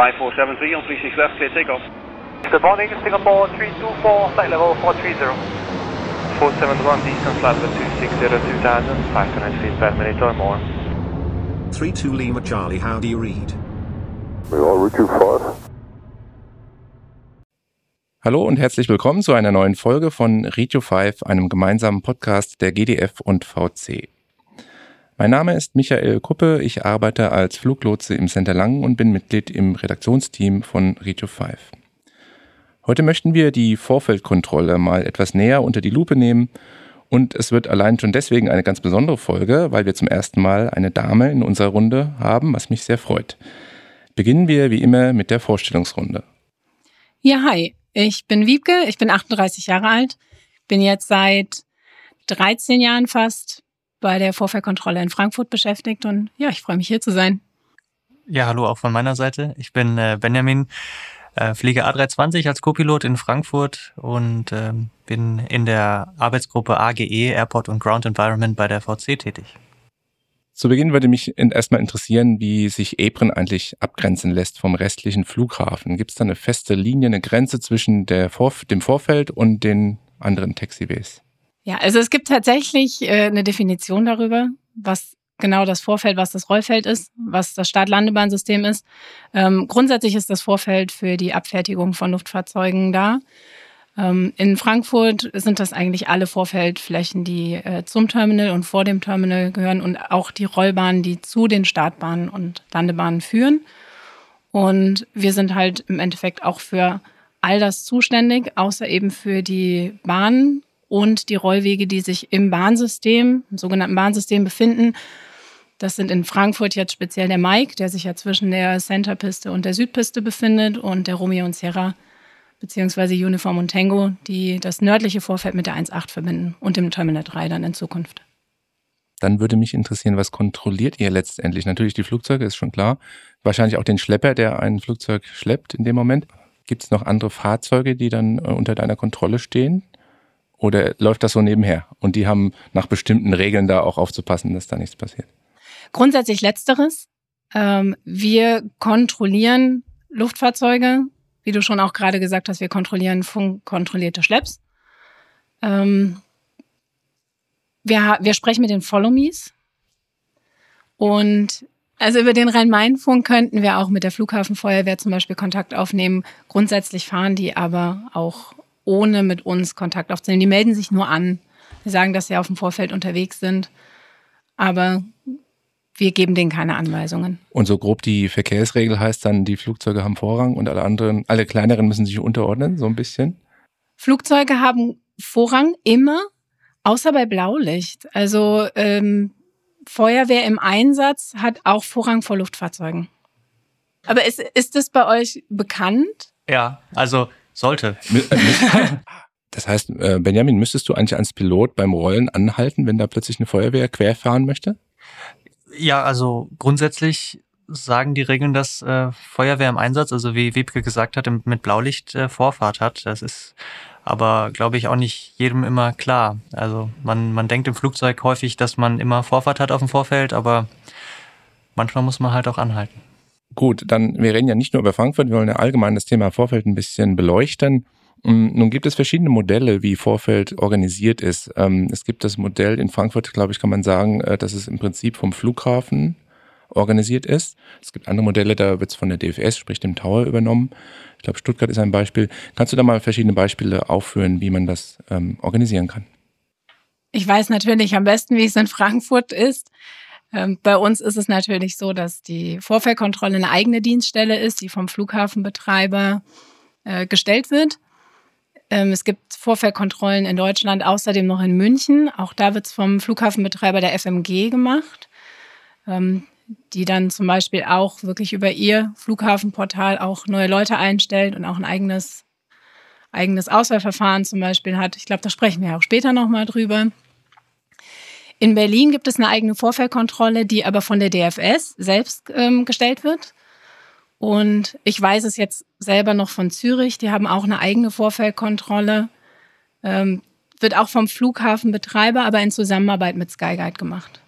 5473 on 36 left, clear takeoff. Good morning, Singapore 324, flight level 430. 471 distance level 260 2000, 500 feet per minute or more. 32 Lima Charlie, how do you read? We are Richard 5. Hallo und herzlich willkommen zu einer neuen Folge von Radio 5, einem gemeinsamen Podcast der GDF und VC. Mein Name ist Michael Kuppe, ich arbeite als Fluglotse im Center Langen und bin Mitglied im Redaktionsteam von Radio 5. Heute möchten wir die Vorfeldkontrolle mal etwas näher unter die Lupe nehmen und es wird allein schon deswegen eine ganz besondere Folge, weil wir zum ersten Mal eine Dame in unserer Runde haben, was mich sehr freut. Beginnen wir wie immer mit der Vorstellungsrunde. Ja, hi, ich bin Wiebke, ich bin 38 Jahre alt, bin jetzt seit 13 Jahren fast bei der Vorfeldkontrolle in Frankfurt beschäftigt und ja, ich freue mich hier zu sein. Ja, hallo auch von meiner Seite. Ich bin äh, Benjamin, äh, fliege A320 als Co-Pilot in Frankfurt und ähm, bin in der Arbeitsgruppe AGE, Airport und Ground Environment bei der VC tätig. Zu Beginn würde mich erstmal interessieren, wie sich Apron eigentlich abgrenzen lässt vom restlichen Flughafen. Gibt es da eine feste Linie, eine Grenze zwischen der Vorf dem Vorfeld und den anderen Taxiways? Ja, also es gibt tatsächlich äh, eine Definition darüber, was genau das Vorfeld, was das Rollfeld ist, was das Start-Landebahnsystem ist. Ähm, grundsätzlich ist das Vorfeld für die Abfertigung von Luftfahrzeugen da. Ähm, in Frankfurt sind das eigentlich alle Vorfeldflächen, die äh, zum Terminal und vor dem Terminal gehören und auch die Rollbahnen, die zu den Startbahnen und Landebahnen führen. Und wir sind halt im Endeffekt auch für all das zuständig, außer eben für die Bahnen und die Rollwege, die sich im Bahnsystem, im sogenannten Bahnsystem befinden. Das sind in Frankfurt jetzt speziell der Mike, der sich ja zwischen der Centerpiste und der Südpiste befindet und der Romeo und Sierra beziehungsweise Uniform und Tango, die das nördliche Vorfeld mit der 1.8 verbinden und dem Terminal 3 dann in Zukunft. Dann würde mich interessieren, was kontrolliert ihr letztendlich? Natürlich die Flugzeuge, ist schon klar. Wahrscheinlich auch den Schlepper, der ein Flugzeug schleppt in dem Moment. Gibt es noch andere Fahrzeuge, die dann äh, unter deiner Kontrolle stehen? Oder läuft das so nebenher? Und die haben nach bestimmten Regeln da auch aufzupassen, dass da nichts passiert? Grundsätzlich letzteres. Ähm, wir kontrollieren Luftfahrzeuge, wie du schon auch gerade gesagt hast, wir kontrollieren funkkontrollierte Schlepps. Ähm, wir, wir sprechen mit den Follow-Me's. Und also über den Rhein-Main-Funk könnten wir auch mit der Flughafenfeuerwehr zum Beispiel Kontakt aufnehmen. Grundsätzlich fahren die aber auch ohne mit uns Kontakt aufzunehmen. Die melden sich nur an. Wir sagen, dass sie auf dem Vorfeld unterwegs sind. Aber wir geben denen keine Anweisungen. Und so grob die Verkehrsregel heißt dann, die Flugzeuge haben Vorrang und alle anderen, alle kleineren müssen sich unterordnen, so ein bisschen? Flugzeuge haben Vorrang immer, außer bei Blaulicht. Also ähm, Feuerwehr im Einsatz hat auch Vorrang vor Luftfahrzeugen. Aber ist, ist das bei euch bekannt? Ja, also sollte. Das heißt, äh, Benjamin, müsstest du eigentlich als Pilot beim Rollen anhalten, wenn da plötzlich eine Feuerwehr querfahren möchte? Ja, also grundsätzlich sagen die Regeln, dass äh, Feuerwehr im Einsatz, also wie Wiebke gesagt hat, mit Blaulicht äh, Vorfahrt hat. Das ist aber, glaube ich, auch nicht jedem immer klar. Also man, man denkt im Flugzeug häufig, dass man immer Vorfahrt hat auf dem Vorfeld, aber manchmal muss man halt auch anhalten. Gut, dann, wir reden ja nicht nur über Frankfurt, wir wollen ja allgemein das Thema Vorfeld ein bisschen beleuchten. Mm, nun gibt es verschiedene Modelle, wie Vorfeld organisiert ist. Ähm, es gibt das Modell in Frankfurt, glaube ich, kann man sagen, äh, dass es im Prinzip vom Flughafen organisiert ist. Es gibt andere Modelle, da wird es von der DFS, sprich dem Tower, übernommen. Ich glaube, Stuttgart ist ein Beispiel. Kannst du da mal verschiedene Beispiele aufführen, wie man das ähm, organisieren kann? Ich weiß natürlich am besten, wie es in Frankfurt ist. Ähm, bei uns ist es natürlich so, dass die Vorfeldkontrolle eine eigene Dienststelle ist, die vom Flughafenbetreiber äh, gestellt wird. Ähm, es gibt Vorfeldkontrollen in Deutschland, außerdem noch in München. Auch da wird es vom Flughafenbetreiber der FMG gemacht, ähm, die dann zum Beispiel auch wirklich über ihr Flughafenportal auch neue Leute einstellt und auch ein eigenes, eigenes Auswahlverfahren zum Beispiel hat. Ich glaube, da sprechen wir auch später nochmal drüber. In Berlin gibt es eine eigene Vorfeldkontrolle, die aber von der DFS selbst ähm, gestellt wird. Und ich weiß es jetzt selber noch von Zürich, die haben auch eine eigene Vorfeldkontrolle. Ähm, wird auch vom Flughafenbetreiber, aber in Zusammenarbeit mit Skyguide gemacht.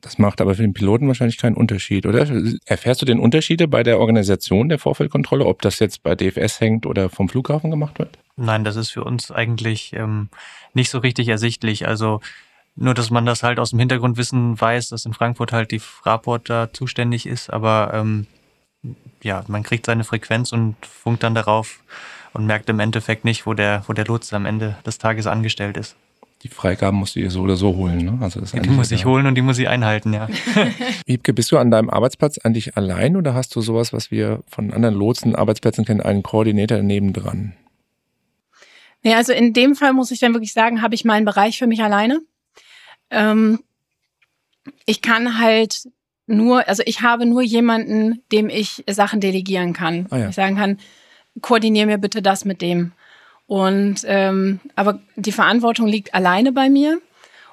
Das macht aber für den Piloten wahrscheinlich keinen Unterschied, oder? Erfährst du den Unterschiede bei der Organisation der Vorfeldkontrolle, ob das jetzt bei DFS hängt oder vom Flughafen gemacht wird? Nein, das ist für uns eigentlich ähm, nicht so richtig ersichtlich. Also nur, dass man das halt aus dem Hintergrundwissen weiß, dass in Frankfurt halt die Fraport da zuständig ist, aber ähm, ja, man kriegt seine Frequenz und funkt dann darauf und merkt im Endeffekt nicht, wo der, wo der Lotse am Ende des Tages angestellt ist. Die Freigaben musst du dir so oder so holen, ne? Also das die muss ich holen und die muss ich einhalten, ja. Wiebke, bist du an deinem Arbeitsplatz eigentlich allein oder hast du sowas, was wir von anderen Lotsen Arbeitsplätzen kennen, einen Koordinator nebendran? Nee, also in dem Fall muss ich dann wirklich sagen, habe ich meinen Bereich für mich alleine. Ähm, ich kann halt nur, also ich habe nur jemanden, dem ich Sachen delegieren kann. Ah, ja. Ich sagen kann, koordiniere mir bitte das mit dem. Und ähm, aber die Verantwortung liegt alleine bei mir.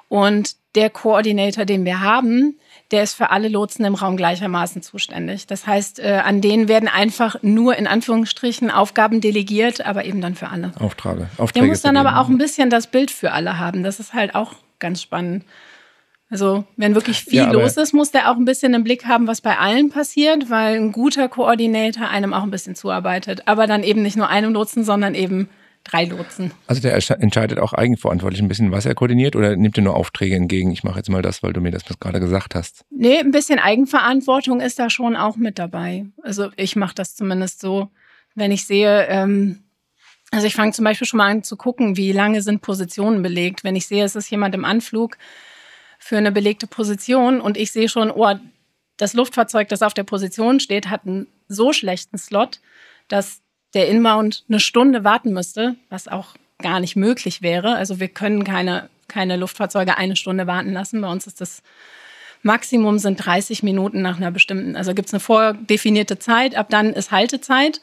Und der Koordinator, den wir haben, der ist für alle Lotsen im Raum gleichermaßen zuständig. Das heißt, äh, an denen werden einfach nur in Anführungsstrichen Aufgaben delegiert, aber eben dann für alle. Aufträge. Aufträge der muss dann aber auch ein bisschen das Bild für alle haben. Das ist halt auch ganz spannend. Also, wenn wirklich viel ja, los ist, muss der auch ein bisschen im Blick haben, was bei allen passiert, weil ein guter Koordinator einem auch ein bisschen zuarbeitet. Aber dann eben nicht nur einem Lotsen, sondern eben drei Lotsen. Also der entscheidet auch eigenverantwortlich ein bisschen, was er koordiniert oder nimmt er nur Aufträge entgegen? Ich mache jetzt mal das, weil du mir das gerade gesagt hast. Nee, ein bisschen Eigenverantwortung ist da schon auch mit dabei. Also ich mache das zumindest so, wenn ich sehe, ähm, also ich fange zum Beispiel schon mal an zu gucken, wie lange sind Positionen belegt. Wenn ich sehe, es ist jemand im Anflug für eine belegte Position und ich sehe schon, oh, das Luftfahrzeug, das auf der Position steht, hat einen so schlechten Slot, dass der Inbound eine Stunde warten müsste, was auch gar nicht möglich wäre. Also wir können keine, keine Luftfahrzeuge eine Stunde warten lassen. Bei uns ist das Maximum sind 30 Minuten nach einer bestimmten, also gibt es eine vordefinierte Zeit, ab dann ist Haltezeit.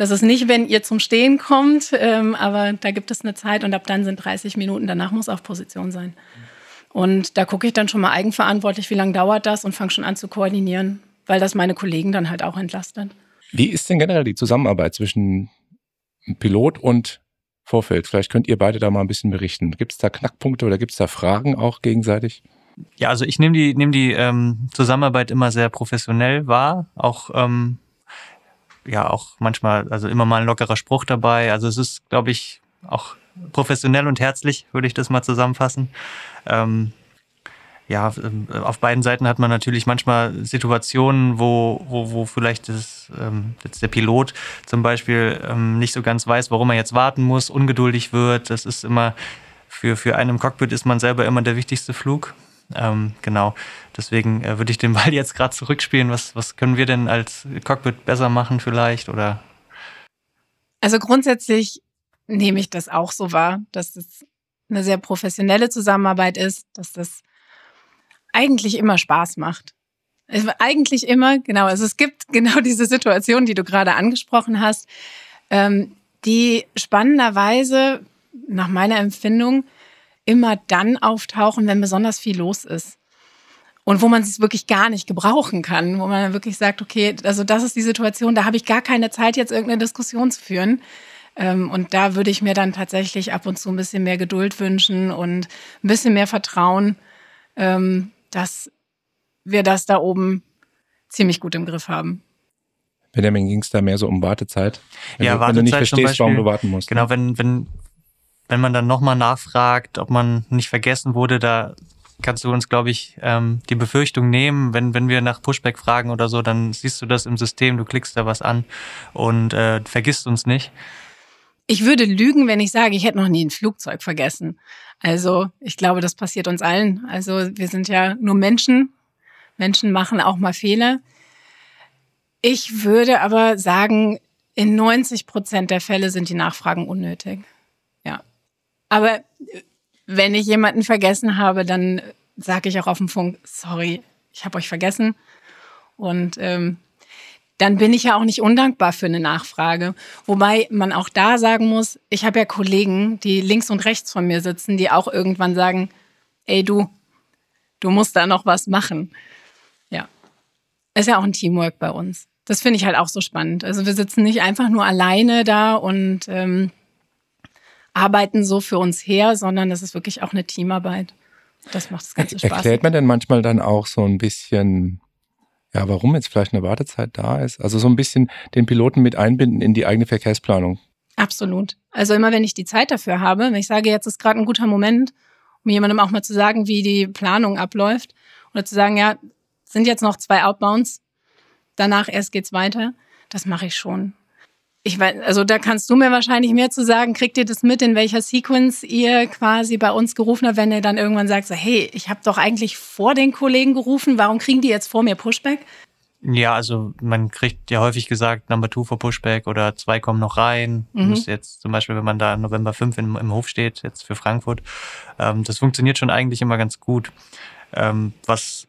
Das ist nicht, wenn ihr zum Stehen kommt, ähm, aber da gibt es eine Zeit und ab dann sind 30 Minuten, danach muss auf Position sein. Und da gucke ich dann schon mal eigenverantwortlich, wie lange dauert das und fange schon an zu koordinieren, weil das meine Kollegen dann halt auch entlastet. Wie ist denn generell die Zusammenarbeit zwischen Pilot und Vorfeld? Vielleicht könnt ihr beide da mal ein bisschen berichten. Gibt es da Knackpunkte oder gibt es da Fragen auch gegenseitig? Ja, also ich nehme die, nehm die ähm, Zusammenarbeit immer sehr professionell wahr. Auch ähm, ja, auch manchmal, also immer mal ein lockerer Spruch dabei. Also es ist, glaube ich, auch professionell und herzlich, würde ich das mal zusammenfassen. Ähm, ja, ähm, auf beiden Seiten hat man natürlich manchmal Situationen, wo, wo, wo vielleicht das, ähm, jetzt der Pilot zum Beispiel ähm, nicht so ganz weiß, warum er jetzt warten muss, ungeduldig wird. Das ist immer, für, für einen im Cockpit ist man selber immer der wichtigste Flug. Ähm, genau, deswegen äh, würde ich den Ball jetzt gerade zurückspielen. Was, was können wir denn als Cockpit besser machen vielleicht? Oder? Also grundsätzlich nehme ich das auch so wahr, dass es eine sehr professionelle Zusammenarbeit ist, dass das eigentlich immer Spaß macht. Eigentlich immer, genau. Also es gibt genau diese Situation, die du gerade angesprochen hast, ähm, die spannenderweise nach meiner Empfindung immer dann auftauchen, wenn besonders viel los ist. Und wo man es wirklich gar nicht gebrauchen kann, wo man dann wirklich sagt, okay, also das ist die Situation, da habe ich gar keine Zeit, jetzt irgendeine Diskussion zu führen. Ähm, und da würde ich mir dann tatsächlich ab und zu ein bisschen mehr Geduld wünschen und ein bisschen mehr Vertrauen, ähm, dass wir das da oben ziemlich gut im Griff haben. Benjamin, ging es da mehr so um Wartezeit? Wenn ja, du, Wartezeit wenn du nicht verstehst, Beispiel, warum du warten musst. Genau, ne? wenn, wenn, wenn man dann nochmal nachfragt, ob man nicht vergessen wurde, da kannst du uns, glaube ich, ähm, die Befürchtung nehmen, wenn, wenn wir nach Pushback fragen oder so, dann siehst du das im System, du klickst da was an und äh, vergisst uns nicht. Ich würde lügen, wenn ich sage, ich hätte noch nie ein Flugzeug vergessen. Also ich glaube, das passiert uns allen. Also wir sind ja nur Menschen. Menschen machen auch mal Fehler. Ich würde aber sagen, in 90 Prozent der Fälle sind die Nachfragen unnötig. Aber wenn ich jemanden vergessen habe, dann sage ich auch auf dem Funk, sorry, ich habe euch vergessen. Und ähm, dann bin ich ja auch nicht undankbar für eine Nachfrage. Wobei man auch da sagen muss, ich habe ja Kollegen, die links und rechts von mir sitzen, die auch irgendwann sagen, ey du, du musst da noch was machen. Ja. Ist ja auch ein Teamwork bei uns. Das finde ich halt auch so spannend. Also wir sitzen nicht einfach nur alleine da und ähm, arbeiten so für uns her, sondern das ist wirklich auch eine Teamarbeit. Das macht das Ganze Spaß. Erklärt man denn manchmal dann auch so ein bisschen, ja, warum jetzt vielleicht eine Wartezeit da ist? Also so ein bisschen den Piloten mit einbinden in die eigene Verkehrsplanung. Absolut. Also immer wenn ich die Zeit dafür habe, wenn ich sage, jetzt ist gerade ein guter Moment, um jemandem auch mal zu sagen, wie die Planung abläuft oder zu sagen, ja, sind jetzt noch zwei Outbounds, danach erst geht's weiter, das mache ich schon. Ich weiß, also da kannst du mir wahrscheinlich mehr zu sagen. Kriegt ihr das mit, in welcher Sequence ihr quasi bei uns gerufen habt, wenn ihr dann irgendwann sagt, so, hey, ich habe doch eigentlich vor den Kollegen gerufen, warum kriegen die jetzt vor mir Pushback? Ja, also man kriegt ja häufig gesagt, Number Two for Pushback oder zwei kommen noch rein. Mhm. Muss jetzt zum Beispiel, wenn man da November 5 im, im Hof steht, jetzt für Frankfurt, ähm, das funktioniert schon eigentlich immer ganz gut. Ähm, was,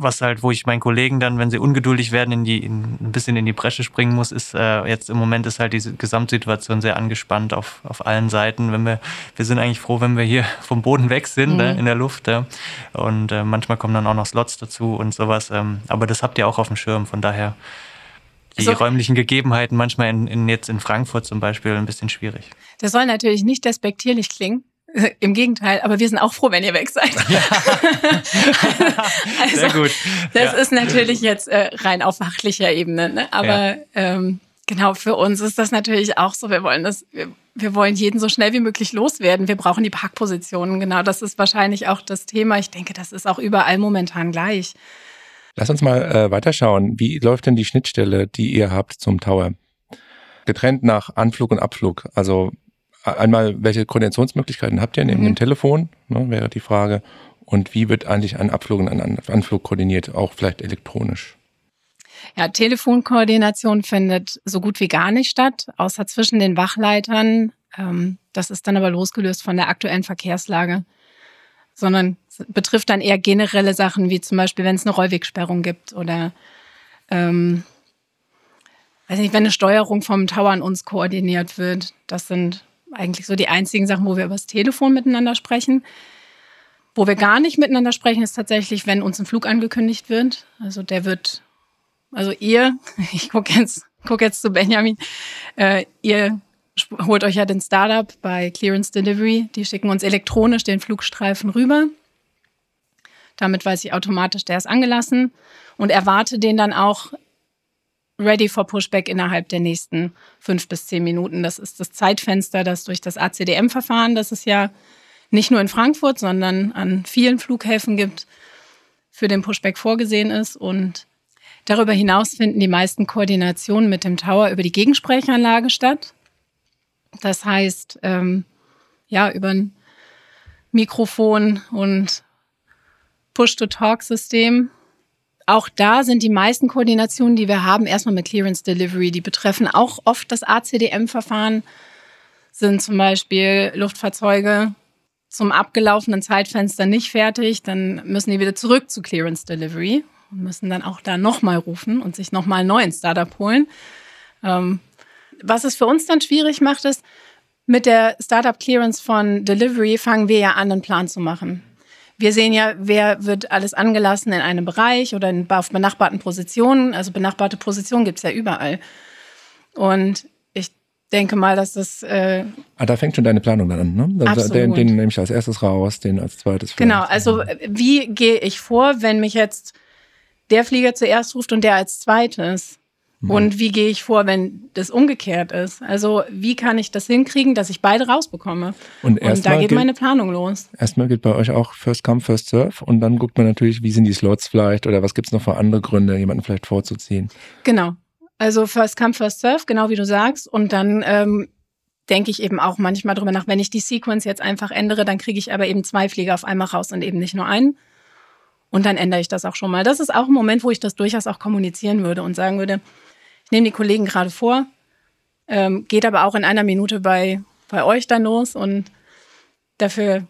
was halt, wo ich meinen Kollegen dann, wenn sie ungeduldig werden, in die, in, ein bisschen in die Bresche springen muss, ist äh, jetzt im Moment ist halt diese Gesamtsituation sehr angespannt auf, auf allen Seiten. Wenn wir, wir sind eigentlich froh, wenn wir hier vom Boden weg sind, Mhm. ne, in der Luft. Ja. Und äh, manchmal kommen dann auch noch Slots dazu und sowas. Ähm, aber das habt ihr auch auf dem Schirm, von daher die Also- räumlichen Gegebenheiten manchmal in, in, jetzt in Frankfurt zum Beispiel ein bisschen schwierig. Das soll natürlich nicht despektierlich klingen. Im Gegenteil, aber wir sind auch froh, wenn ihr weg seid. also, Sehr gut. Das Ja. ist natürlich jetzt äh, rein auf fachlicher Ebene, ne? aber ähm, genau für uns ist das natürlich auch so. Wir wollen das, wir, wir wollen jeden so schnell wie möglich loswerden. Wir brauchen die Parkpositionen. Genau, das ist wahrscheinlich auch das Thema. Ich denke, das ist auch überall momentan gleich. Lass uns mal äh, weiterschauen. Wie läuft denn die Schnittstelle, die ihr habt zum Tower? Getrennt nach Anflug und Abflug. Also einmal, welche Koordinationsmöglichkeiten habt ihr neben Mhm. dem Telefon, ne, wäre die Frage. Und wie wird eigentlich ein Abflug und ein Anflug koordiniert, auch vielleicht elektronisch? Ja, Telefonkoordination findet so gut wie gar nicht statt, außer zwischen den Wachleitern. Ähm, das ist dann aber losgelöst von der aktuellen Verkehrslage, sondern betrifft dann eher generelle Sachen, wie zum Beispiel, wenn es eine Rollwegsperrung gibt oder ähm, weiß nicht, wenn eine Steuerung vom Tower an uns koordiniert wird. Das sind eigentlich so die einzigen Sachen, wo wir über das Telefon miteinander sprechen. Wo wir gar nicht miteinander sprechen, ist tatsächlich, wenn uns ein Flug angekündigt wird. Also der wird also ihr, ich gucke jetzt, guck jetzt zu Benjamin, äh, ihr holt euch ja den Startup bei Clearance Delivery. Die schicken uns elektronisch den Flugstreifen rüber. Damit weiß ich automatisch, der ist angelassen und erwarte den dann auch ready for Pushback innerhalb der nächsten fünf bis zehn Minuten. Das ist das Zeitfenster, das durch das ACDM-Verfahren, das es ja nicht nur in Frankfurt, sondern an vielen Flughäfen gibt, für den Pushback vorgesehen ist. Und Darüber hinaus finden die meisten Koordinationen mit dem Tower über die Gegensprechanlage statt. Das heißt, ähm, ja, über ein Mikrofon und Push-to-Talk-System. Auch da sind die meisten Koordinationen, die wir haben, erstmal mit Clearance Delivery. Die betreffen auch oft das ACDM-Verfahren, sind zum Beispiel Luftfahrzeuge zum abgelaufenen Zeitfenster nicht fertig, dann müssen die wieder zurück zu Clearance Delivery und müssen dann auch da nochmal rufen und sich nochmal einen neuen Startup holen. Ähm, was es für uns dann schwierig macht, ist, mit der Startup Clearance von Delivery fangen wir ja an, einen Plan zu machen. Wir sehen ja, wer wird alles angelassen in einem Bereich oder in, auf benachbarten Positionen. Also benachbarte Positionen gibt es ja überall. Und ich denke mal, dass das äh, Ah, da fängt schon deine Planung dann an, ne? Da- Absolut. Den, den nehme ich als erstes raus, den als zweites. Genau, also äh, wie gehe ich vor, wenn mich jetzt der Flieger zuerst ruft und der als zweites? Mhm. Und wie gehe ich vor, wenn das umgekehrt ist? Also wie kann ich das hinkriegen, dass ich beide rausbekomme? Und Und da geht gilt- meine Planung los. Erstmal gilt bei euch auch First Come, First Serve und dann guckt man natürlich, wie sind die Slots vielleicht oder was gibt's noch für andere Gründe, jemanden vielleicht vorzuziehen. Genau. Also First Come, First Serve, genau wie du sagst. Und dann ähm, denke ich eben auch manchmal drüber nach, wenn ich die Sequence jetzt einfach ändere, dann kriege ich aber eben zwei Flieger auf einmal raus und eben nicht nur einen. Und dann ändere ich das auch schon mal. Das ist auch ein Moment, wo ich das durchaus auch kommunizieren würde und sagen würde, nehme die Kollegen gerade vor, ähm, geht aber auch in einer Minute bei, bei euch dann los und dafür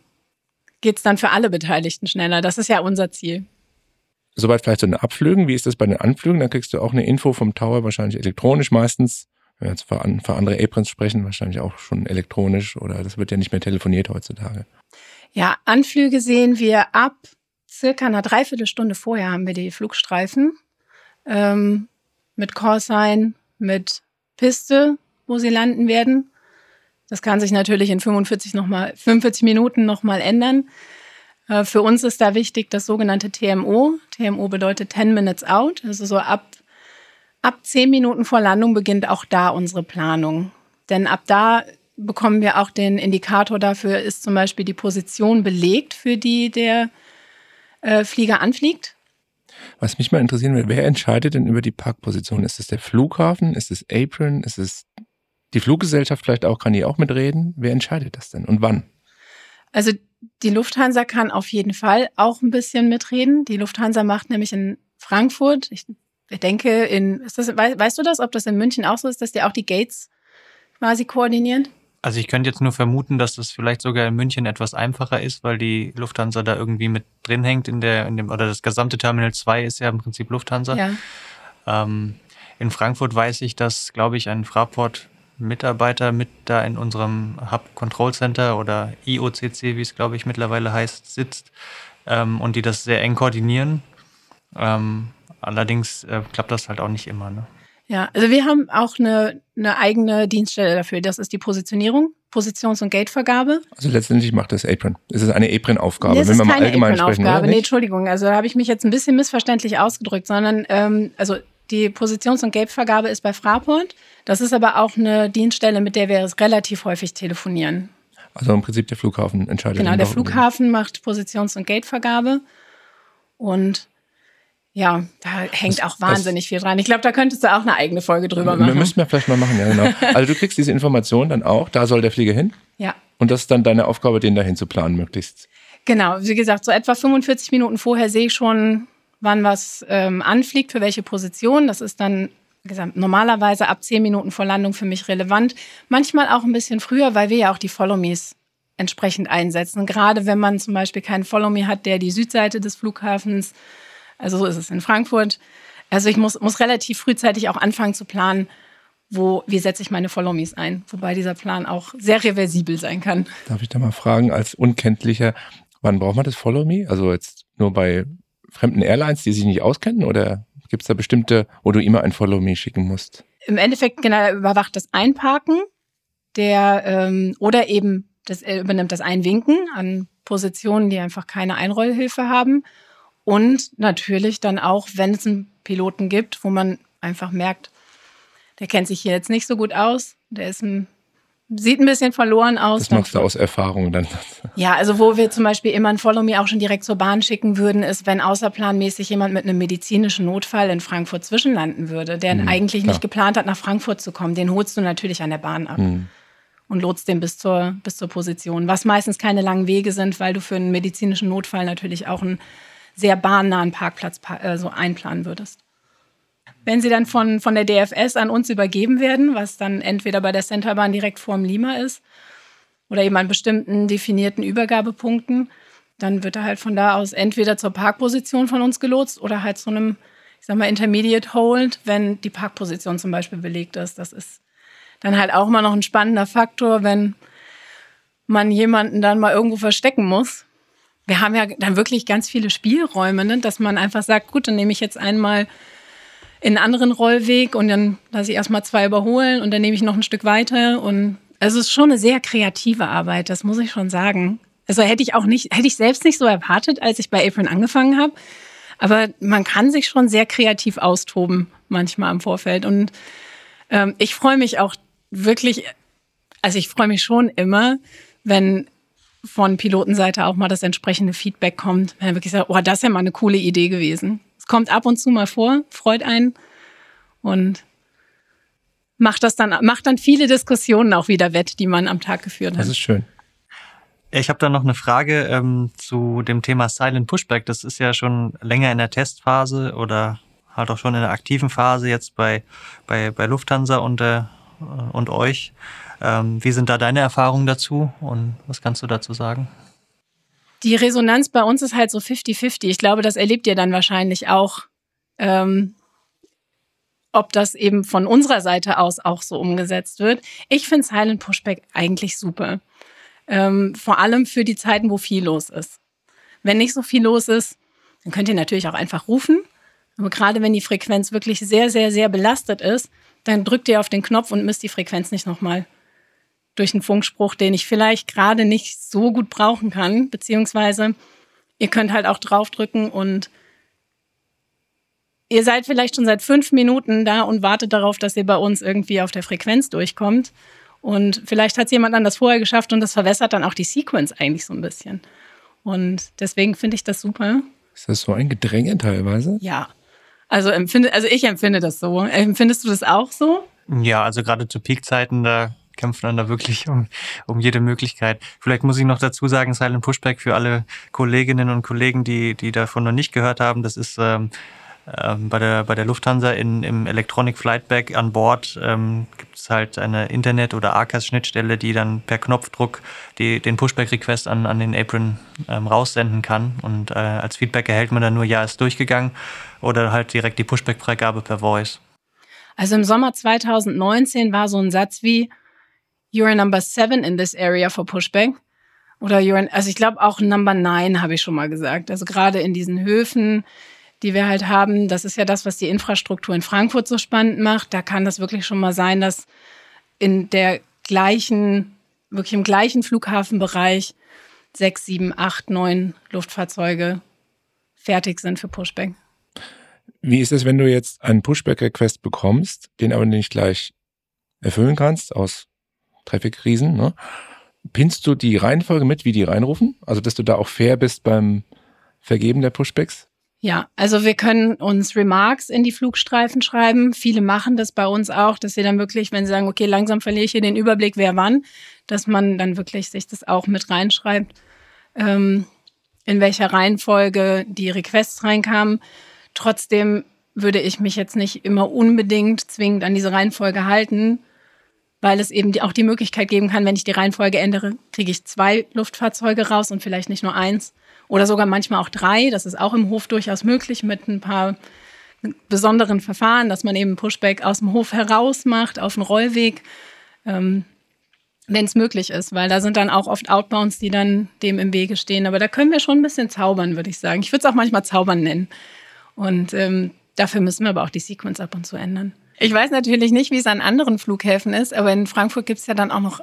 geht's dann für alle Beteiligten schneller. Das ist ja unser Ziel. Soweit vielleicht zu den Abflügen. Wie ist das bei den Anflügen? Dann kriegst du auch eine Info vom Tower, wahrscheinlich elektronisch meistens. Wenn wir jetzt für, für andere Aprons sprechen, wahrscheinlich auch schon elektronisch oder das wird ja nicht mehr telefoniert heutzutage. Ja, Anflüge sehen wir ab circa einer Dreiviertelstunde vorher haben wir die Flugstreifen ähm, mit Callsign, mit Piste, wo sie landen werden. Das kann sich natürlich in 45 noch mal, 45 Minuten nochmal ändern. Äh, für uns ist da wichtig das sogenannte TMO. TMO bedeutet 10 Minutes Out. Also so ab, ab 10 Minuten vor Landung beginnt auch da unsere Planung. Denn ab da bekommen wir auch den Indikator dafür, ist zum Beispiel die Position belegt, für die der äh, Flieger anfliegt. Was mich mal interessieren würde, wer entscheidet denn über die Parkposition? Ist es der Flughafen? Ist es Apron? Ist es die Fluggesellschaft vielleicht auch? Kann die auch mitreden? Wer entscheidet das denn und wann? Also die Lufthansa kann auf jeden Fall auch ein bisschen mitreden. Die Lufthansa macht nämlich in Frankfurt, ich denke in, das, weißt du das, ob das in München auch so ist, dass die auch die Gates quasi koordinieren? Also ich könnte jetzt nur vermuten, dass das vielleicht sogar in München etwas einfacher ist, weil die Lufthansa da irgendwie mit drin hängt in der, in dem, oder das gesamte Terminal 2 ist ja im Prinzip Lufthansa. Ja. Ähm, in Frankfurt weiß ich, dass, glaube ich, ein Fraport Mitarbeiter mit da in unserem Hub Control Center oder IOCC, wie es glaube ich mittlerweile heißt, sitzt ähm, und die das sehr eng koordinieren. Ähm, allerdings äh, klappt das halt auch nicht immer. Ne? Ja, also wir haben auch eine, eine eigene Dienststelle dafür. Das ist die Positionierung, Positions- und Gatevergabe. Also letztendlich macht das Apron. Es ist eine Apron-Aufgabe, nee, wenn wir mal allgemein sprechen. Oder nee, Entschuldigung, also da habe ich mich jetzt ein bisschen missverständlich ausgedrückt, sondern ähm, also die Positions- und Gatevergabe ist bei Fraport. Das ist aber auch eine Dienststelle, mit der wir relativ häufig telefonieren. Also im Prinzip der Flughafen entscheidet. Genau, der Flughafen macht Positions- und Gatevergabe. Und ja, da hängt das, auch wahnsinnig das, viel dran. Ich glaube, da könntest du auch eine eigene Folge drüber machen. Wir müssen wir vielleicht mal machen, ja, genau. Also du kriegst diese Information dann auch, da soll der Flieger hin. Ja. Und das ist dann deine Aufgabe, den dahin zu planen, möglichst. Genau, wie gesagt, so etwa 45 Minuten vorher sehe ich schon, wann was ähm, anfliegt, für welche Position. Das ist dann gesagt, normalerweise ab 10 Minuten vor Landung für mich relevant. Manchmal auch ein bisschen früher, weil wir ja auch die Follow-Me's entsprechend einsetzen. Gerade wenn man zum Beispiel keinen Follow-Me hat, der die Südseite des Flughafens also so ist es in Frankfurt. Also ich muss, muss relativ frühzeitig auch anfangen zu planen, wo, wie setze ich meine Follow-Me's ein. Wobei dieser Plan auch sehr reversibel sein kann. Darf ich da mal fragen, als Unkenntlicher, wann braucht man das Follow-Me? Also jetzt nur bei fremden Airlines, die sich nicht auskennen? Oder gibt es da bestimmte, wo du immer ein Follow-Me schicken musst? Im Endeffekt genau, überwacht das Einparken der ähm, oder eben das übernimmt das Einwinken an Positionen, die einfach keine Einrollhilfe haben. Und natürlich dann auch, wenn es einen Piloten gibt, wo man einfach merkt, der kennt sich hier jetzt nicht so gut aus, der ist ein, sieht ein bisschen verloren aus. Das machst du aus Erfahrung dann. Ja, also wo wir zum Beispiel immer ein Follow Me auch schon direkt zur Bahn schicken würden, ist, wenn außerplanmäßig jemand mit einem medizinischen Notfall in Frankfurt zwischenlanden würde, der mhm, eigentlich klar. nicht geplant hat, nach Frankfurt zu kommen. Den holst du natürlich an der Bahn ab. Mhm. Und lotst den bis zur, bis zur Position. Was meistens keine langen Wege sind, weil du für einen medizinischen Notfall natürlich auch ein sehr bahnnahen Parkplatz äh, so einplanen würdest. Wenn sie dann von, von der DFS an uns übergeben werden, was dann entweder bei der Centerbahn direkt vorm Lima ist oder eben an bestimmten definierten Übergabepunkten, dann wird er halt von da aus entweder zur Parkposition von uns gelotst oder halt zu einem, ich sag mal, Intermediate Hold, wenn die Parkposition zum Beispiel belegt ist. Das ist dann halt auch mal noch ein spannender Faktor, wenn man jemanden dann mal irgendwo verstecken muss, wir haben ja dann wirklich ganz viele Spielräume, ne? dass man einfach sagt, gut, dann nehme ich jetzt einmal in einen anderen Rollweg und dann lasse ich erstmal zwei überholen und dann nehme ich noch ein Stück weiter. Und es ist schon eine sehr kreative Arbeit, das muss ich schon sagen. Also hätte ich auch nicht, hätte ich selbst nicht so erwartet, als ich bei Apron angefangen habe. Aber man kann sich schon sehr kreativ austoben, manchmal im Vorfeld. Und ähm, ich freue mich auch wirklich, also ich freue mich schon immer, wenn von Pilotenseite auch mal das entsprechende Feedback kommt, wenn er wirklich sagt, oh, das ist ja mal eine coole Idee gewesen. Es kommt ab und zu mal vor, freut einen und macht das dann, macht dann viele Diskussionen auch wieder wett, die man am Tag geführt hat. Das ist schön. Ich habe da noch eine Frage ähm, zu dem Thema Silent Pushback. Das ist ja schon länger in der Testphase oder halt auch schon in der aktiven Phase jetzt bei, bei, bei Lufthansa und, äh, und euch. Ähm, wie sind da deine Erfahrungen dazu und was kannst du dazu sagen? Die Resonanz bei uns ist halt so 50-50. Ich glaube, das erlebt ihr dann wahrscheinlich auch. Ähm, ob das eben von unserer Seite aus auch so umgesetzt wird. Ich finde Silent Pushback eigentlich super. Ähm, vor allem für die Zeiten, wo viel los ist. Wenn nicht so viel los ist, dann könnt ihr natürlich auch einfach rufen. Aber gerade wenn die Frequenz wirklich sehr, sehr, sehr belastet ist, dann drückt ihr auf den Knopf und misst die Frequenz nicht nochmal durch einen Funkspruch, den ich vielleicht gerade nicht so gut brauchen kann, beziehungsweise ihr könnt halt auch draufdrücken und ihr seid vielleicht schon seit fünf Minuten da und wartet darauf, dass ihr bei uns irgendwie auf der Frequenz durchkommt. Und vielleicht hat es jemand anders vorher geschafft und das verwässert dann auch die Sequence eigentlich so ein bisschen. Und deswegen finde ich das super. Ist das so ein Gedränge teilweise? Ja. Also, empfinde, also ich empfinde das so. Empfindest du das auch so? Ja, also gerade zu Peakzeiten, da kämpfen dann da wirklich um, um jede Möglichkeit. Vielleicht muss ich noch dazu sagen, Silent Pushback für alle Kolleginnen und Kollegen, die, die davon noch nicht gehört haben, das ist ähm, ähm, bei, der, bei der Lufthansa in, im Electronic Flightback an Bord ähm, gibt es halt eine Internet- oder ACAS-Schnittstelle, die dann per Knopfdruck die, den Pushback-Request an, an den Apron ähm, raussenden kann. Und äh, als Feedback erhält man dann nur, ja, ist durchgegangen oder halt direkt die Pushback-Freigabe per Voice. Also im Sommer 2019 war so ein Satz wie You're number seven in this area for Pushback. Oder you're, also ich glaube auch Number nine habe ich schon mal gesagt. Also gerade in diesen Höfen, die wir halt haben. Das ist ja das, was die Infrastruktur in Frankfurt so spannend macht. Da kann das wirklich schon mal sein, dass in der gleichen, wirklich im gleichen Flughafenbereich sechs, sieben, acht, neun Luftfahrzeuge fertig sind für Pushback. Wie ist es, wenn du jetzt einen Pushback-Request bekommst, den aber nicht gleich erfüllen kannst aus Traffic-Krisen? Ne? Pinnst du die Reihenfolge mit, wie die reinrufen? Also, dass du da auch fair bist beim Vergeben der Pushbacks? Ja, also wir können uns Remarks in die Flugstreifen schreiben. Viele machen das bei uns auch, dass sie dann wirklich, wenn sie sagen, okay, langsam verliere ich hier den Überblick, wer wann, dass man dann wirklich sich das auch mit reinschreibt, ähm, in welcher Reihenfolge die Requests reinkamen. Trotzdem würde ich mich jetzt nicht immer unbedingt zwingend an diese Reihenfolge halten, weil es eben auch die Möglichkeit geben kann, wenn ich die Reihenfolge ändere, kriege ich zwei Luftfahrzeuge raus und vielleicht nicht nur eins oder sogar manchmal auch drei. Das ist auch im Hof durchaus möglich mit ein paar besonderen Verfahren, dass man eben Pushback aus dem Hof heraus macht auf den Rollweg, ähm, wenn es möglich ist, weil da sind dann auch oft Outbounds, die dann dem im Wege stehen. Aber da können wir schon ein bisschen zaubern, würde ich sagen. Ich würde es auch manchmal zaubern nennen. Und ähm, dafür müssen wir aber auch die Sequence ab und zu ändern. Ich weiß natürlich nicht, wie es an anderen Flughäfen ist, aber in Frankfurt gibt es ja dann auch noch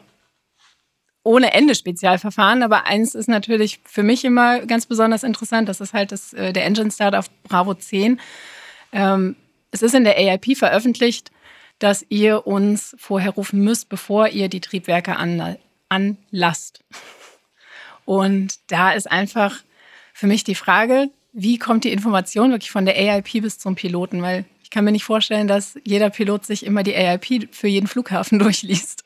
ohne Ende Spezialverfahren, aber eins ist natürlich für mich immer ganz besonders interessant, das ist halt das, äh, der Engine Start auf Bravo 10. Ähm, es ist in der AIP veröffentlicht, dass ihr uns vorher rufen müsst, bevor ihr die Triebwerke an, anlasst. Und da ist einfach für mich die Frage, wie kommt die Information wirklich von der AIP bis zum Piloten? Weil kann mir nicht vorstellen, dass jeder Pilot sich immer die AIP für jeden Flughafen durchliest.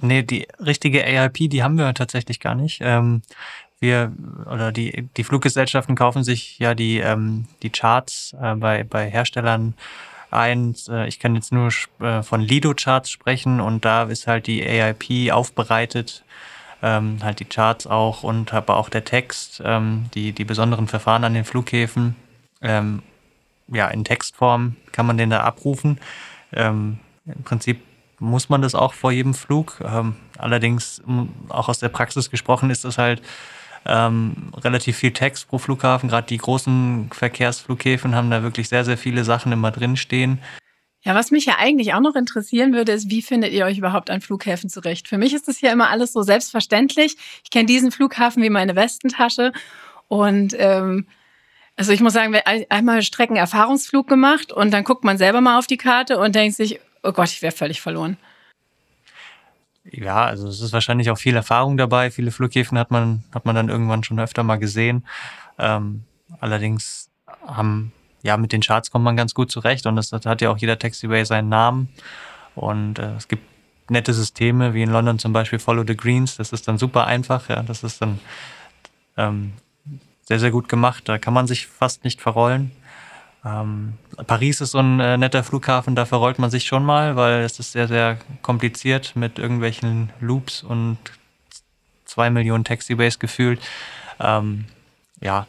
Nee, die richtige AIP, die haben wir tatsächlich gar nicht. Ähm, wir oder die, die Fluggesellschaften kaufen sich ja die, ähm, die Charts äh, bei, bei Herstellern ein. Äh, ich kann jetzt nur äh, von Lido-Charts sprechen und da ist halt die AIP aufbereitet, ähm, halt die Charts auch und aber auch der Text, ähm, die, die besonderen Verfahren an den Flughäfen. Ja, in Textform kann man den da abrufen. Ähm, Im Prinzip muss man das auch vor jedem Flug. Ähm, allerdings, auch aus der Praxis gesprochen, ist das halt ähm, relativ viel Text pro Flughafen. Gerade die großen Verkehrsflughäfen haben da wirklich sehr, sehr viele Sachen immer drinstehen. Ja, was mich ja eigentlich auch noch interessieren würde, ist, wie findet ihr euch überhaupt an Flughäfen zurecht? Für mich ist das ja immer alles so selbstverständlich. Ich kenne diesen Flughafen wie meine Westentasche und ähm, also ich muss sagen, einmal Streckenerfahrungsflug gemacht und dann guckt man selber mal auf die Karte und denkt sich, oh Gott, ich wäre völlig verloren. Ja, also es ist wahrscheinlich auch viel Erfahrung dabei. Viele Flughäfen hat man, hat man dann irgendwann schon öfter mal gesehen. Ähm, allerdings haben, ja, mit den Charts kommt man ganz gut zurecht und das, das hat ja auch jeder Taxiway seinen Namen. Und äh, es gibt nette Systeme, wie in London zum Beispiel Follow the Greens. Das ist dann super einfach. Ja, das ist dann ähm, sehr, sehr gut gemacht. Da kann man sich fast nicht verrollen. Ähm, Paris ist so ein äh, netter Flughafen, da verrollt man sich schon mal, weil es ist sehr, sehr kompliziert mit irgendwelchen Loops und zwei Millionen Taxiways gefühlt. Ähm, ja,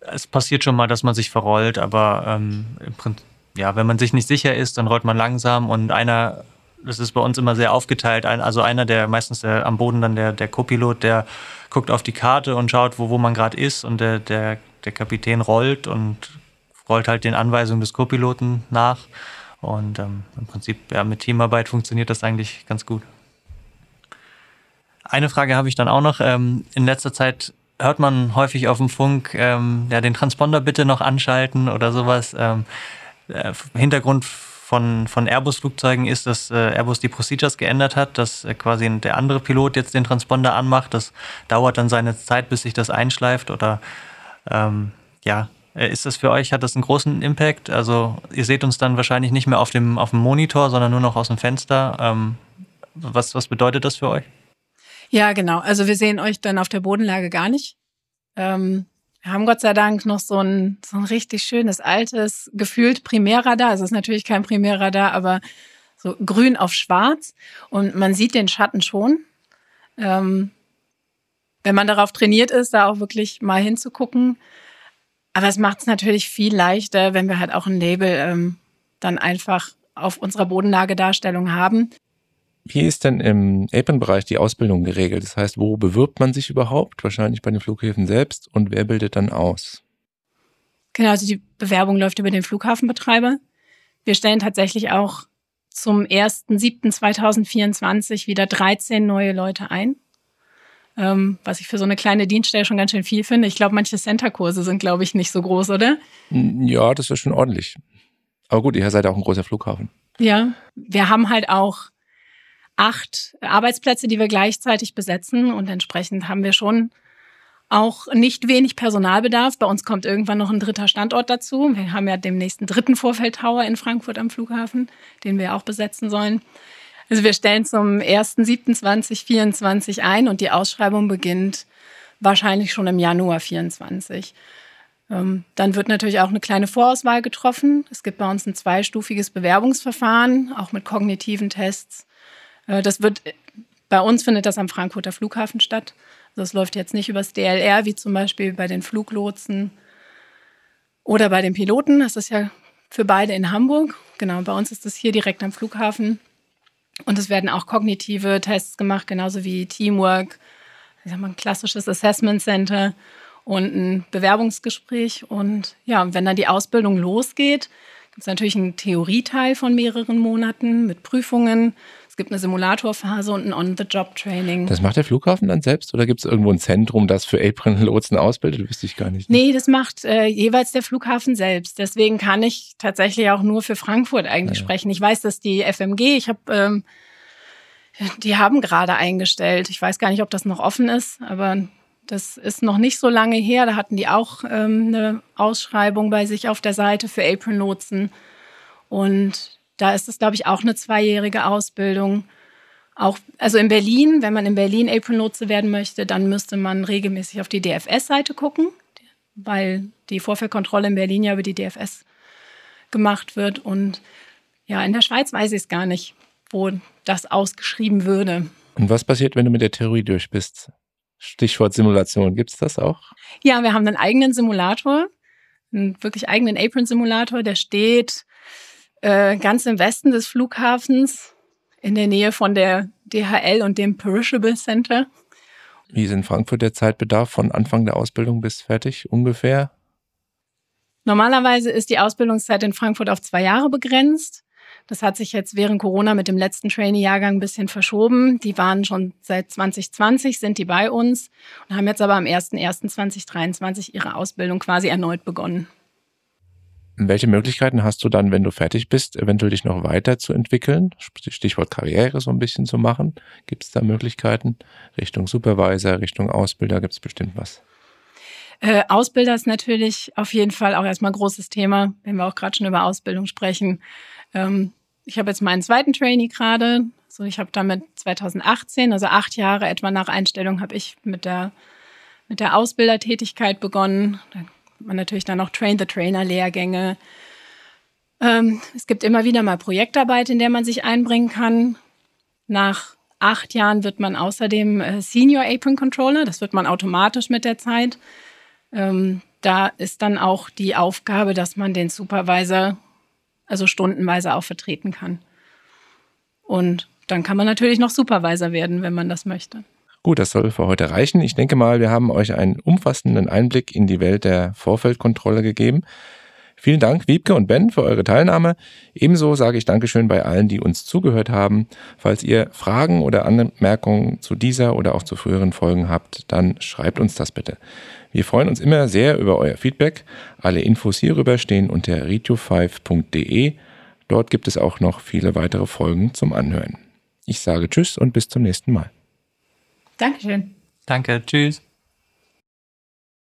es passiert schon mal, dass man sich verrollt, aber ähm, im Prinzip, ja, wenn man sich nicht sicher ist, dann rollt man langsam und einer, das ist bei uns immer sehr aufgeteilt, also einer, der meistens der, am Boden dann der, der Co-Pilot, der guckt auf die Karte und schaut, wo, wo man gerade ist und der, der, der Kapitän rollt und rollt halt den Anweisungen des Co-Piloten nach. Und ähm, im Prinzip, ja, mit Teamarbeit funktioniert das eigentlich ganz gut. Eine Frage habe ich dann auch noch. Ähm, in letzter Zeit hört man häufig auf dem Funk, ähm, ja, den Transponder bitte noch anschalten oder sowas. Ähm, äh, Hintergrund von, von Airbus-Flugzeugen ist, dass äh, Airbus die Procedures geändert hat, dass äh, quasi der andere Pilot jetzt den Transponder anmacht. Das dauert dann seine Zeit, bis sich das einschleift oder ähm, ja, äh, ist das für euch, hat das einen großen Impact? Also ihr seht uns dann wahrscheinlich nicht mehr auf dem, auf dem Monitor, sondern nur noch aus dem Fenster. Ähm, was, was bedeutet das für euch? Ja, genau. Also wir sehen euch dann auf der Bodenlage gar nicht. Ähm, wir haben Gott sei Dank noch so ein, so ein richtig schönes, altes, gefühlt Primärradar. Es ist natürlich kein Primärradar, aber so grün auf schwarz. Und man sieht den Schatten schon. Ähm, wenn man darauf trainiert ist, da auch wirklich mal hinzugucken. Aber es macht es natürlich viel leichter, wenn wir halt auch ein Label ähm, dann einfach auf unserer Bodenlagedarstellung haben. Wie ist denn im Apron-Bereich die Ausbildung geregelt? Das heißt, wo bewirbt man sich überhaupt? Wahrscheinlich bei den Flughäfen selbst. Und wer bildet dann aus? Genau, also die Bewerbung läuft über den Flughafenbetreiber. Wir stellen tatsächlich auch zum 1.7.2024 wieder 13 neue Leute ein. Ähm, was ich für so eine kleine Dienststelle schon ganz schön viel finde. Ich glaube, manche Center-Kurse sind, glaube ich, nicht so groß, oder? Ja, das ist schon ordentlich. Aber gut, ihr seid auch ein großer Flughafen. Ja, wir haben halt auch acht Arbeitsplätze, die wir gleichzeitig besetzen und entsprechend haben wir schon auch nicht wenig Personalbedarf. Bei uns kommt irgendwann noch ein dritter Standort dazu. Wir haben ja demnächst einen dritten Vorfeldtower in Frankfurt am Flughafen, den wir auch besetzen sollen. Also wir stellen zum 1.7.2024 ein und die Ausschreibung beginnt wahrscheinlich schon im Januar 2024. Ähm, dann wird natürlich auch eine kleine Vorauswahl getroffen. Es gibt bei uns ein zweistufiges Bewerbungsverfahren, auch mit kognitiven Tests. Äh, das wird, bei uns findet das am Frankfurter Flughafen statt. Also es läuft jetzt nicht übers DLR, wie zum Beispiel bei den Fluglotsen oder bei den Piloten. Das ist ja für beide in Hamburg. Genau, bei uns ist das hier direkt am Flughafen. Und es werden auch kognitive Tests gemacht, genauso wie Teamwork, ich sag mal, ein klassisches Assessment Center und ein Bewerbungsgespräch. Und ja, wenn dann die Ausbildung losgeht, gibt es natürlich einen Theorieteil von mehreren Monaten mit Prüfungen, gibt eine Simulatorphase und ein On-the-Job-Training. Das macht der Flughafen dann selbst oder gibt es irgendwo ein Zentrum, das für Apron-Lotsen ausbildet? Wüsste ich gar nicht. Nee, das macht äh, jeweils der Flughafen selbst. Deswegen kann ich tatsächlich auch nur für Frankfurt eigentlich ja. sprechen. Ich weiß, dass die FMG, ich habe, ähm, die haben gerade eingestellt. Ich weiß gar nicht, ob das noch offen ist, aber das ist noch nicht so lange her. Da hatten die auch ähm, eine Ausschreibung bei sich auf der Seite für Apron-Lotsen. Und da ist es, glaube ich, auch eine zweijährige Ausbildung. Auch, also in Berlin, wenn man in Berlin Apron-Lotse werden möchte, dann müsste man regelmäßig auf die DFS-Seite gucken, weil die Vorfeldkontrolle in Berlin ja über die DFS gemacht wird. Und ja, in der Schweiz weiß ich es gar nicht, wo das ausgeschrieben würde. Und was passiert, wenn du mit der Theorie durch bist? Stichwort Simulation, gibt es das auch? Ja, wir haben einen eigenen Simulator, einen wirklich eigenen Apron-Simulator, der steht äh, ganz im Westen des Flughafens, in der Nähe von der DHL und dem Perishable Center. Wie ist in Frankfurt der Zeitbedarf von Anfang der Ausbildung bis fertig ungefähr? Normalerweise ist die Ausbildungszeit in Frankfurt auf zwei Jahre begrenzt. Das hat sich jetzt während Corona mit dem letzten Trainee-Jahrgang ein bisschen verschoben. Die waren schon seit 2020, sind die bei uns und haben jetzt aber am 01.01.2023 ihre Ausbildung quasi erneut begonnen. Welche Möglichkeiten hast du dann, wenn du fertig bist, eventuell dich noch weiterzuentwickeln? Stichwort Karriere so ein bisschen zu machen. Gibt es da Möglichkeiten? Richtung Supervisor, Richtung Ausbilder gibt es bestimmt was. Äh, Ausbilder ist natürlich auf jeden Fall auch erstmal ein großes Thema, wenn wir auch gerade schon über Ausbildung sprechen. Ähm, ich habe jetzt meinen zweiten Trainee gerade. So, ich habe damit 2018, also acht Jahre etwa nach Einstellung, habe ich mit der mit der Ausbildertätigkeit begonnen. Dann man natürlich dann auch Train-the-Trainer-Lehrgänge. Ähm, es gibt immer wieder mal Projektarbeit, in der man sich einbringen kann. Nach acht Jahren wird man außerdem äh, Senior Apron Controller. Das wird man automatisch mit der Zeit. Ähm, da ist dann auch die Aufgabe, dass man den Supervisor also stundenweise auch vertreten kann. Und dann kann man natürlich noch Supervisor werden, wenn man das möchte. Gut, das soll für heute reichen. Ich denke mal, wir haben euch einen umfassenden Einblick in die Welt der Vorfeldkontrolle gegeben. Vielen Dank, Wiebke und Ben, für eure Teilnahme. Ebenso sage ich Dankeschön bei allen, die uns zugehört haben. Falls ihr Fragen oder Anmerkungen zu dieser oder auch zu früheren Folgen habt, dann schreibt uns das bitte. Wir freuen uns immer sehr über euer Feedback. Alle Infos hierüber stehen unter radio5.de. Dort gibt es auch noch viele weitere Folgen zum Anhören. Ich sage Tschüss und bis zum nächsten Mal. Dankeschön. Danke, tschüss.